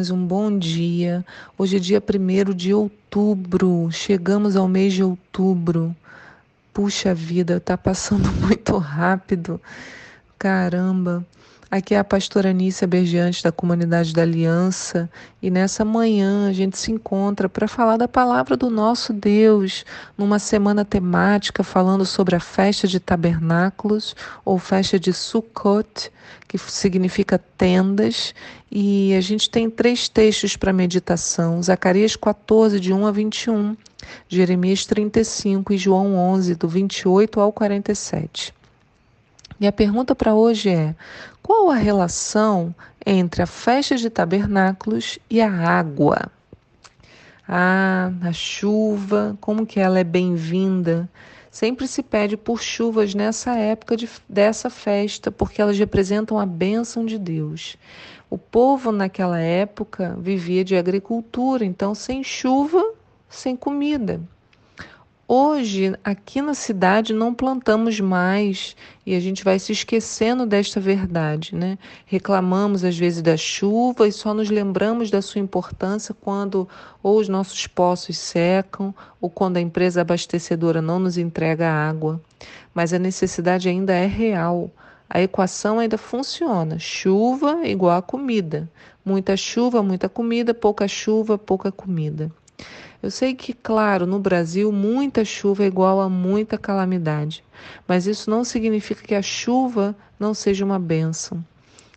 irmãs, um bom dia. Hoje é dia 1 de outubro, chegamos ao mês de outubro. Puxa vida, tá passando muito rápido. Caramba. Aqui é a pastora Anícia Bergiante da Comunidade da Aliança e nessa manhã a gente se encontra para falar da palavra do nosso Deus numa semana temática falando sobre a festa de tabernáculos ou festa de Sukkot, que significa tendas, e a gente tem três textos para meditação: Zacarias 14, de 1 a 21, Jeremias 35 e João 11, do 28 ao 47. E a pergunta para hoje é: qual a relação entre a festa de tabernáculos e a água? Ah, a chuva, como que ela é bem-vinda? Sempre se pede por chuvas nessa época de, dessa festa, porque elas representam a bênção de Deus. O povo naquela época vivia de agricultura, então sem chuva, sem comida. Hoje, aqui na cidade, não plantamos mais e a gente vai se esquecendo desta verdade, né? Reclamamos às vezes da chuva e só nos lembramos da sua importância quando ou os nossos poços secam ou quando a empresa abastecedora não nos entrega água. Mas a necessidade ainda é real. A equação ainda funciona. Chuva igual a comida. Muita chuva, muita comida, pouca chuva, pouca comida. Eu sei que, claro, no Brasil muita chuva é igual a muita calamidade, mas isso não significa que a chuva não seja uma bênção.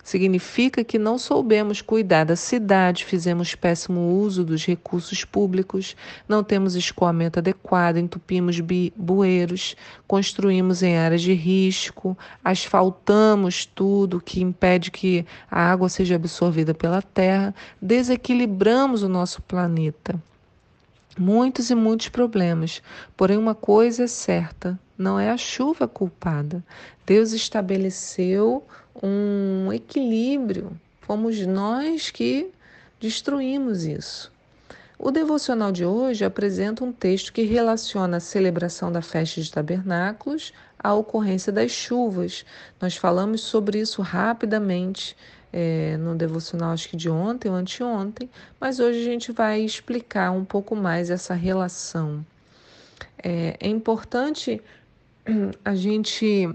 Significa que não soubemos cuidar da cidade, fizemos péssimo uso dos recursos públicos, não temos escoamento adequado, entupimos bueiros, construímos em áreas de risco, asfaltamos tudo que impede que a água seja absorvida pela terra, desequilibramos o nosso planeta muitos e muitos problemas. Porém, uma coisa é certa: não é a chuva culpada. Deus estabeleceu um equilíbrio. Fomos nós que destruímos isso. O devocional de hoje apresenta um texto que relaciona a celebração da festa de tabernáculos à ocorrência das chuvas. Nós falamos sobre isso rapidamente é, no devocional, acho que de ontem ou anteontem, mas hoje a gente vai explicar um pouco mais essa relação. É, é importante a gente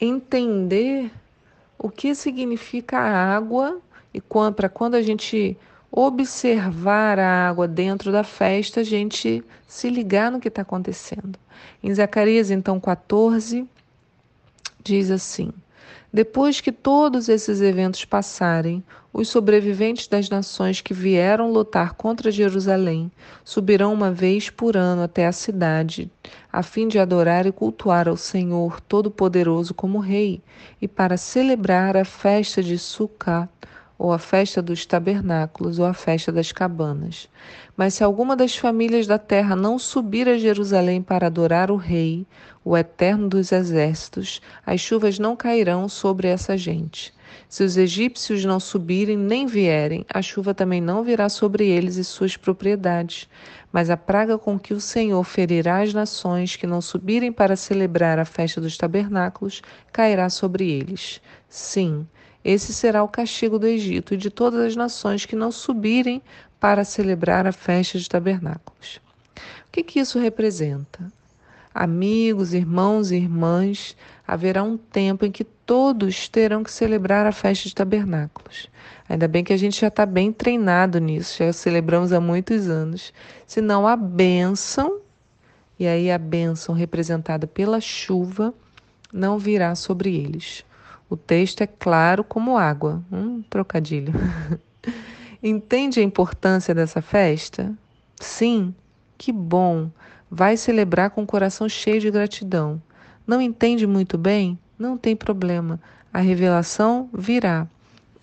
entender o que significa a água e para quando a gente observar a água dentro da festa, a gente se ligar no que está acontecendo. Em Zacarias, então, 14, diz assim. Depois que todos esses eventos passarem, os sobreviventes das nações que vieram lutar contra Jerusalém subirão uma vez por ano até a cidade, a fim de adorar e cultuar ao Senhor Todo-Poderoso como Rei, e para celebrar a festa de Sukkot, ou a festa dos tabernáculos, ou a festa das cabanas. Mas se alguma das famílias da terra não subir a Jerusalém para adorar o Rei, o Eterno dos Exércitos, as chuvas não cairão sobre essa gente. Se os egípcios não subirem nem vierem, a chuva também não virá sobre eles e suas propriedades. Mas a praga com que o Senhor ferirá as nações que não subirem para celebrar a festa dos tabernáculos cairá sobre eles. Sim, esse será o castigo do Egito e de todas as nações que não subirem para celebrar a festa de tabernáculos. O que, que isso representa? Amigos, irmãos e irmãs, haverá um tempo em que todos terão que celebrar a festa de tabernáculos. Ainda bem que a gente já está bem treinado nisso, já celebramos há muitos anos. Senão a bênção, e aí a bênção representada pela chuva, não virá sobre eles. O texto é claro como água. Um trocadilho. Entende a importância dessa festa? Sim, que bom. Vai celebrar com o coração cheio de gratidão. Não entende muito bem? Não tem problema. A revelação virá.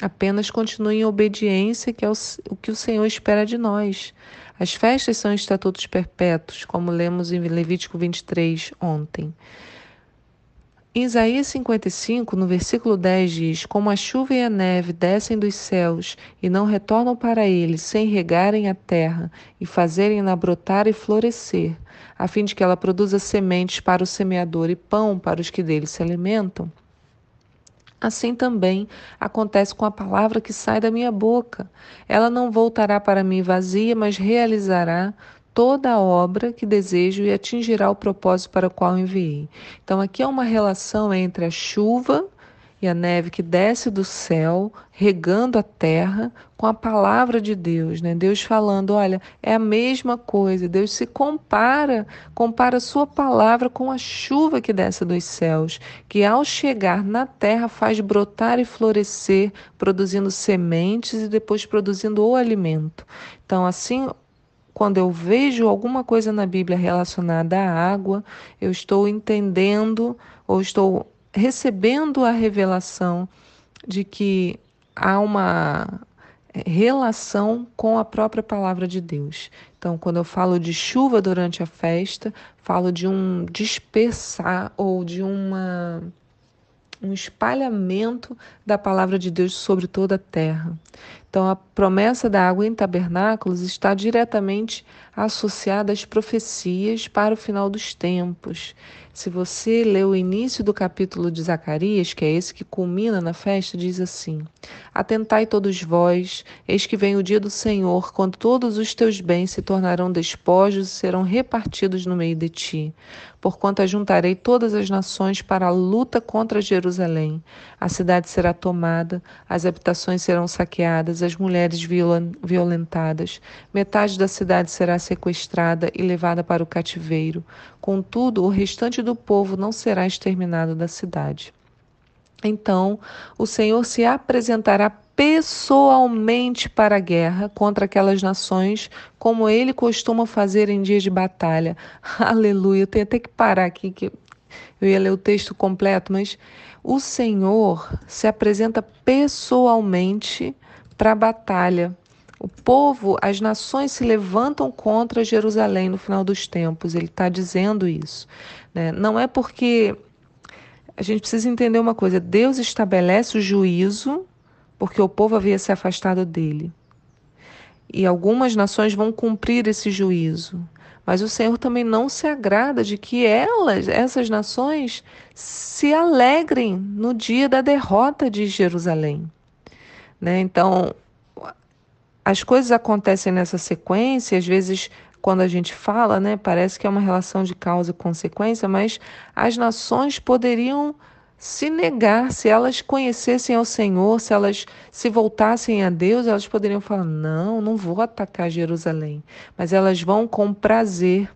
Apenas continue em obediência, que é o que o Senhor espera de nós. As festas são estatutos perpétuos, como lemos em Levítico 23 ontem. Em Isaías 55, no versículo 10 diz: Como a chuva e a neve descem dos céus e não retornam para ele sem regarem a terra e fazerem-na brotar e florescer, a fim de que ela produza sementes para o semeador e pão para os que dele se alimentam. Assim também acontece com a palavra que sai da minha boca. Ela não voltará para mim vazia, mas realizará toda a obra que desejo e atingirá o propósito para o qual enviei. Então, aqui é uma relação entre a chuva e a neve que desce do céu, regando a terra com a palavra de Deus, né? Deus falando, olha, é a mesma coisa. Deus se compara, compara a sua palavra com a chuva que desce dos céus, que ao chegar na terra faz brotar e florescer, produzindo sementes e depois produzindo o alimento. Então, assim, quando eu vejo alguma coisa na Bíblia relacionada à água, eu estou entendendo ou estou recebendo a revelação de que há uma relação com a própria palavra de Deus. Então, quando eu falo de chuva durante a festa, falo de um dispersar ou de uma um espalhamento da palavra de Deus sobre toda a terra. Então, a promessa da água em tabernáculos está diretamente associada às profecias para o final dos tempos. Se você lê o início do capítulo de Zacarias, que é esse que culmina na festa, diz assim: Atentai todos vós, eis que vem o dia do Senhor, quando todos os teus bens se tornarão despojos e serão repartidos no meio de ti. Porquanto ajuntarei todas as nações para a luta contra Jerusalém. A cidade será tomada, as habitações serão saqueadas, as mulheres violentadas. Metade da cidade será sequestrada e levada para o cativeiro. Contudo, o restante do povo não será exterminado da cidade. Então, o Senhor se apresentará pessoalmente para a guerra contra aquelas nações, como ele costuma fazer em dias de batalha. Aleluia. Eu tenho até que parar aqui, que eu ia ler o texto completo, mas o Senhor se apresenta pessoalmente para a batalha. O povo, as nações se levantam contra Jerusalém no final dos tempos. Ele está dizendo isso. Né? Não é porque. A gente precisa entender uma coisa: Deus estabelece o juízo porque o povo havia se afastado dele. E algumas nações vão cumprir esse juízo. Mas o Senhor também não se agrada de que elas, essas nações, se alegrem no dia da derrota de Jerusalém. Né? Então, as coisas acontecem nessa sequência, às vezes quando a gente fala, né, parece que é uma relação de causa e consequência, mas as nações poderiam se negar, se elas conhecessem ao Senhor, se elas se voltassem a Deus, elas poderiam falar: não, não vou atacar Jerusalém. Mas elas vão com prazer,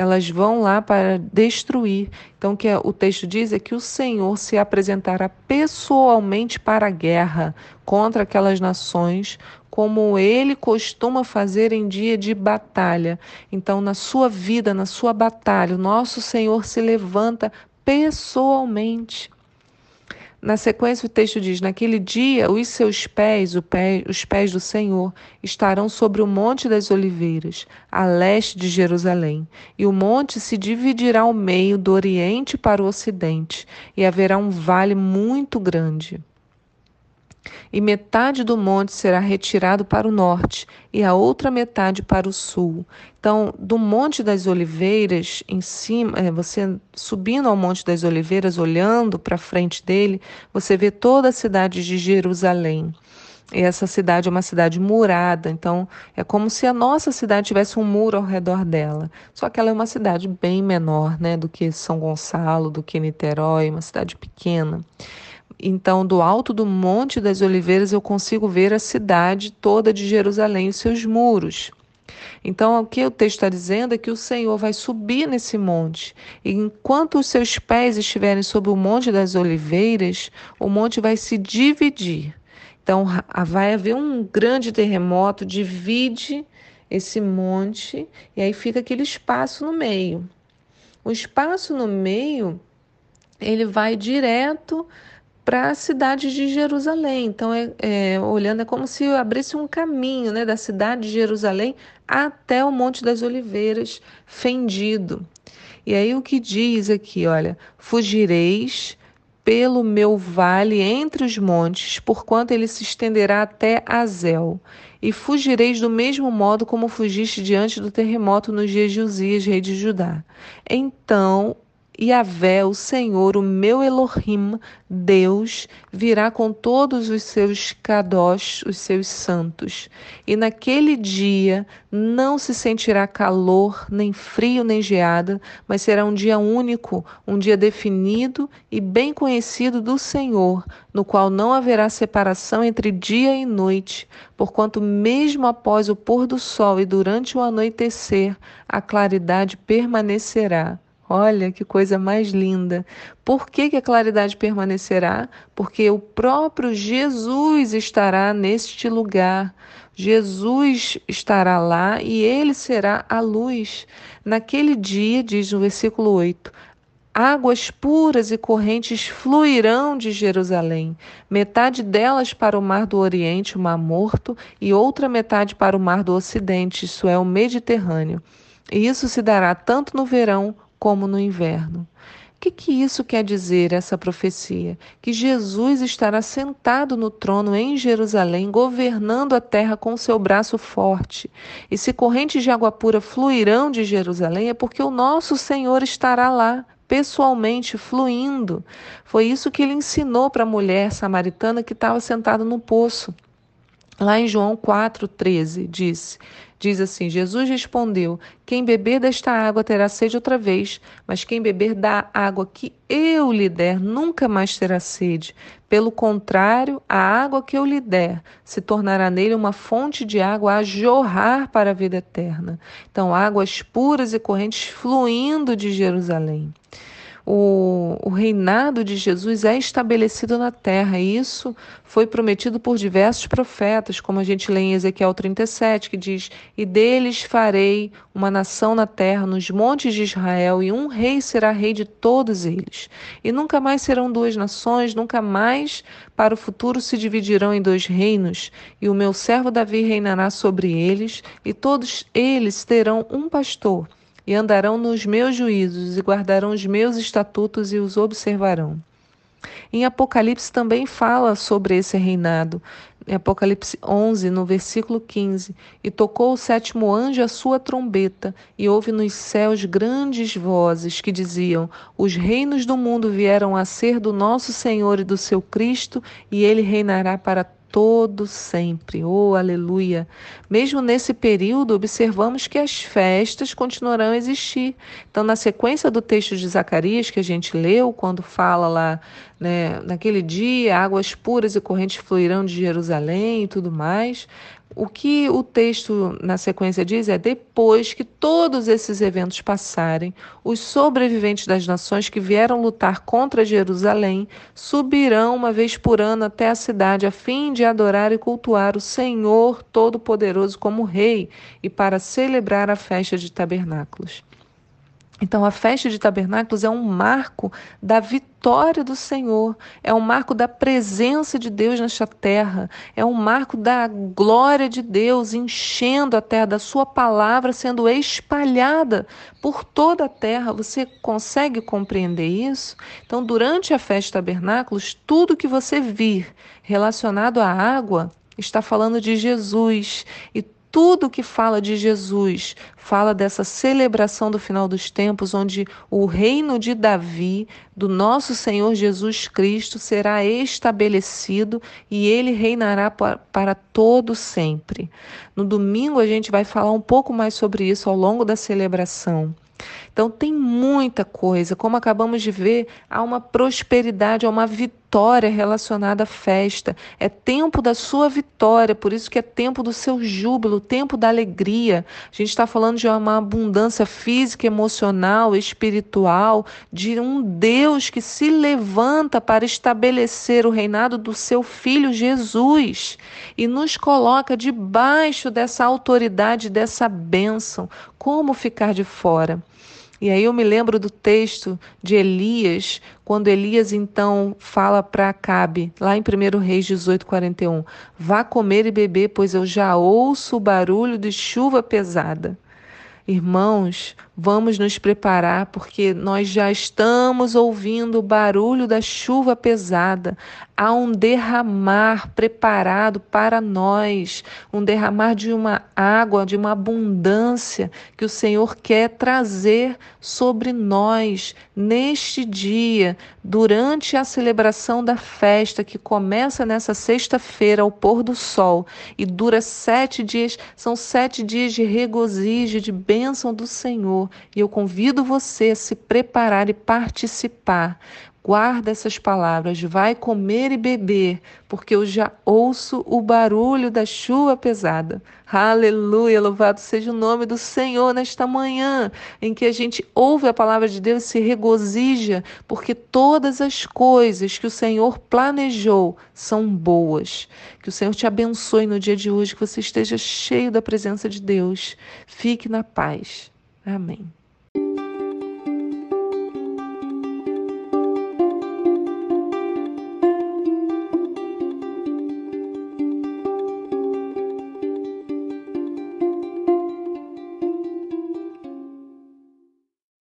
elas vão lá para destruir. Então, o que o texto diz é que o Senhor se apresentará pessoalmente para a guerra contra aquelas nações, como ele costuma fazer em dia de batalha. Então, na sua vida, na sua batalha, o nosso Senhor se levanta pessoalmente. Na sequência, o texto diz: Naquele dia, os seus pés, pé, os pés do Senhor, estarão sobre o Monte das Oliveiras, a leste de Jerusalém. E o monte se dividirá ao meio, do oriente para o ocidente, e haverá um vale muito grande e metade do monte será retirado para o norte e a outra metade para o sul. Então, do Monte das Oliveiras, em cima, é, você subindo ao Monte das Oliveiras, olhando para frente dele, você vê toda a cidade de Jerusalém. E essa cidade é uma cidade murada, então é como se a nossa cidade tivesse um muro ao redor dela. Só que ela é uma cidade bem menor, né, do que São Gonçalo, do que Niterói, uma cidade pequena. Então, do alto do Monte das Oliveiras, eu consigo ver a cidade toda de Jerusalém e seus muros. Então, o que o texto está dizendo é que o Senhor vai subir nesse monte. E enquanto os seus pés estiverem sobre o Monte das Oliveiras, o monte vai se dividir. Então, vai haver um grande terremoto, divide esse monte, e aí fica aquele espaço no meio. O espaço no meio, ele vai direto para a cidade de Jerusalém. Então, é, é, olhando, é como se abrisse um caminho né, da cidade de Jerusalém até o Monte das Oliveiras, fendido. E aí o que diz aqui, olha, fugireis pelo meu vale entre os montes, porquanto ele se estenderá até Azel. E fugireis do mesmo modo como fugiste diante do terremoto nos dias de Uzias, rei de Judá. Então Yahvé, o Senhor, o meu Elohim, Deus, virá com todos os seus kadosh, os seus santos. E naquele dia não se sentirá calor, nem frio, nem geada, mas será um dia único, um dia definido e bem conhecido do Senhor, no qual não haverá separação entre dia e noite, porquanto mesmo após o pôr do sol e durante o anoitecer, a claridade permanecerá. Olha que coisa mais linda. Por que, que a claridade permanecerá? Porque o próprio Jesus estará neste lugar. Jesus estará lá e ele será a luz. Naquele dia, diz no versículo 8, águas puras e correntes fluirão de Jerusalém, metade delas para o mar do Oriente, o Mar Morto, e outra metade para o mar do Ocidente, isso é, o Mediterrâneo. E isso se dará tanto no verão como no inverno. O que, que isso quer dizer, essa profecia? Que Jesus estará sentado no trono em Jerusalém, governando a terra com seu braço forte. E se correntes de água pura fluirão de Jerusalém, é porque o nosso Senhor estará lá, pessoalmente fluindo. Foi isso que ele ensinou para a mulher samaritana que estava sentada no poço. Lá em João 4,13 disse: Diz assim: Jesus respondeu: Quem beber desta água terá sede outra vez, mas quem beber da água que eu lhe der nunca mais terá sede. Pelo contrário, a água que eu lhe der se tornará nele uma fonte de água a jorrar para a vida eterna. Então, águas puras e correntes fluindo de Jerusalém o, o reinado de Jesus é estabelecido na terra. E isso foi prometido por diversos profetas, como a gente lê em Ezequiel 37, que diz: E deles farei uma nação na terra, nos montes de Israel, e um rei será rei de todos eles. E nunca mais serão duas nações, nunca mais para o futuro se dividirão em dois reinos, e o meu servo Davi reinará sobre eles, e todos eles terão um pastor e andarão nos meus juízos, e guardarão os meus estatutos e os observarão. Em Apocalipse também fala sobre esse reinado. Em Apocalipse 11, no versículo 15: E tocou o sétimo anjo a sua trombeta, e houve nos céus grandes vozes que diziam: Os reinos do mundo vieram a ser do nosso Senhor e do seu Cristo, e ele reinará para todo sempre. Oh, aleluia! Mesmo nesse período, observamos que as festas continuarão a existir. Então, na sequência do texto de Zacarias que a gente leu, quando fala lá, né, naquele dia, águas puras e correntes fluirão de Jerusalém e tudo mais, o que o texto na sequência diz é: depois que todos esses eventos passarem, os sobreviventes das nações que vieram lutar contra Jerusalém subirão uma vez por ano até a cidade a fim de adorar e cultuar o Senhor Todo-Poderoso como Rei e para celebrar a festa de tabernáculos. Então, a festa de tabernáculos é um marco da vitória do Senhor, é um marco da presença de Deus nesta terra, é um marco da glória de Deus enchendo a terra, da Sua palavra sendo espalhada por toda a terra. Você consegue compreender isso? Então, durante a festa de tabernáculos, tudo que você vir relacionado à água está falando de Jesus e tudo que fala de Jesus fala dessa celebração do final dos tempos, onde o reino de Davi, do nosso Senhor Jesus Cristo, será estabelecido e ele reinará para todo sempre. No domingo a gente vai falar um pouco mais sobre isso ao longo da celebração. Então tem muita coisa, como acabamos de ver, há uma prosperidade, há uma vitória relacionada à festa. É tempo da sua vitória, por isso que é tempo do seu júbilo, tempo da alegria. A gente está falando de uma abundância física, emocional, espiritual, de um Deus que se levanta para estabelecer o reinado do seu filho Jesus e nos coloca debaixo dessa autoridade, dessa bênção. Como ficar de fora? E aí eu me lembro do texto de Elias, quando Elias então fala para Acabe, lá em 1 Reis 18, 41, vá comer e beber, pois eu já ouço o barulho de chuva pesada. Irmãos, vamos nos preparar porque nós já estamos ouvindo o barulho da chuva pesada. Há um derramar preparado para nós, um derramar de uma água, de uma abundância que o Senhor quer trazer sobre nós neste dia, durante a celebração da festa que começa nessa sexta-feira ao pôr do sol e dura sete dias. São sete dias de regozijo, de bênção do Senhor. E eu convido você a se preparar e participar. Guarda essas palavras, vai comer e beber, porque eu já ouço o barulho da chuva pesada. Aleluia, louvado seja o nome do Senhor nesta manhã, em que a gente ouve a palavra de Deus e se regozija, porque todas as coisas que o Senhor planejou são boas. Que o Senhor te abençoe no dia de hoje, que você esteja cheio da presença de Deus. Fique na paz. Amém.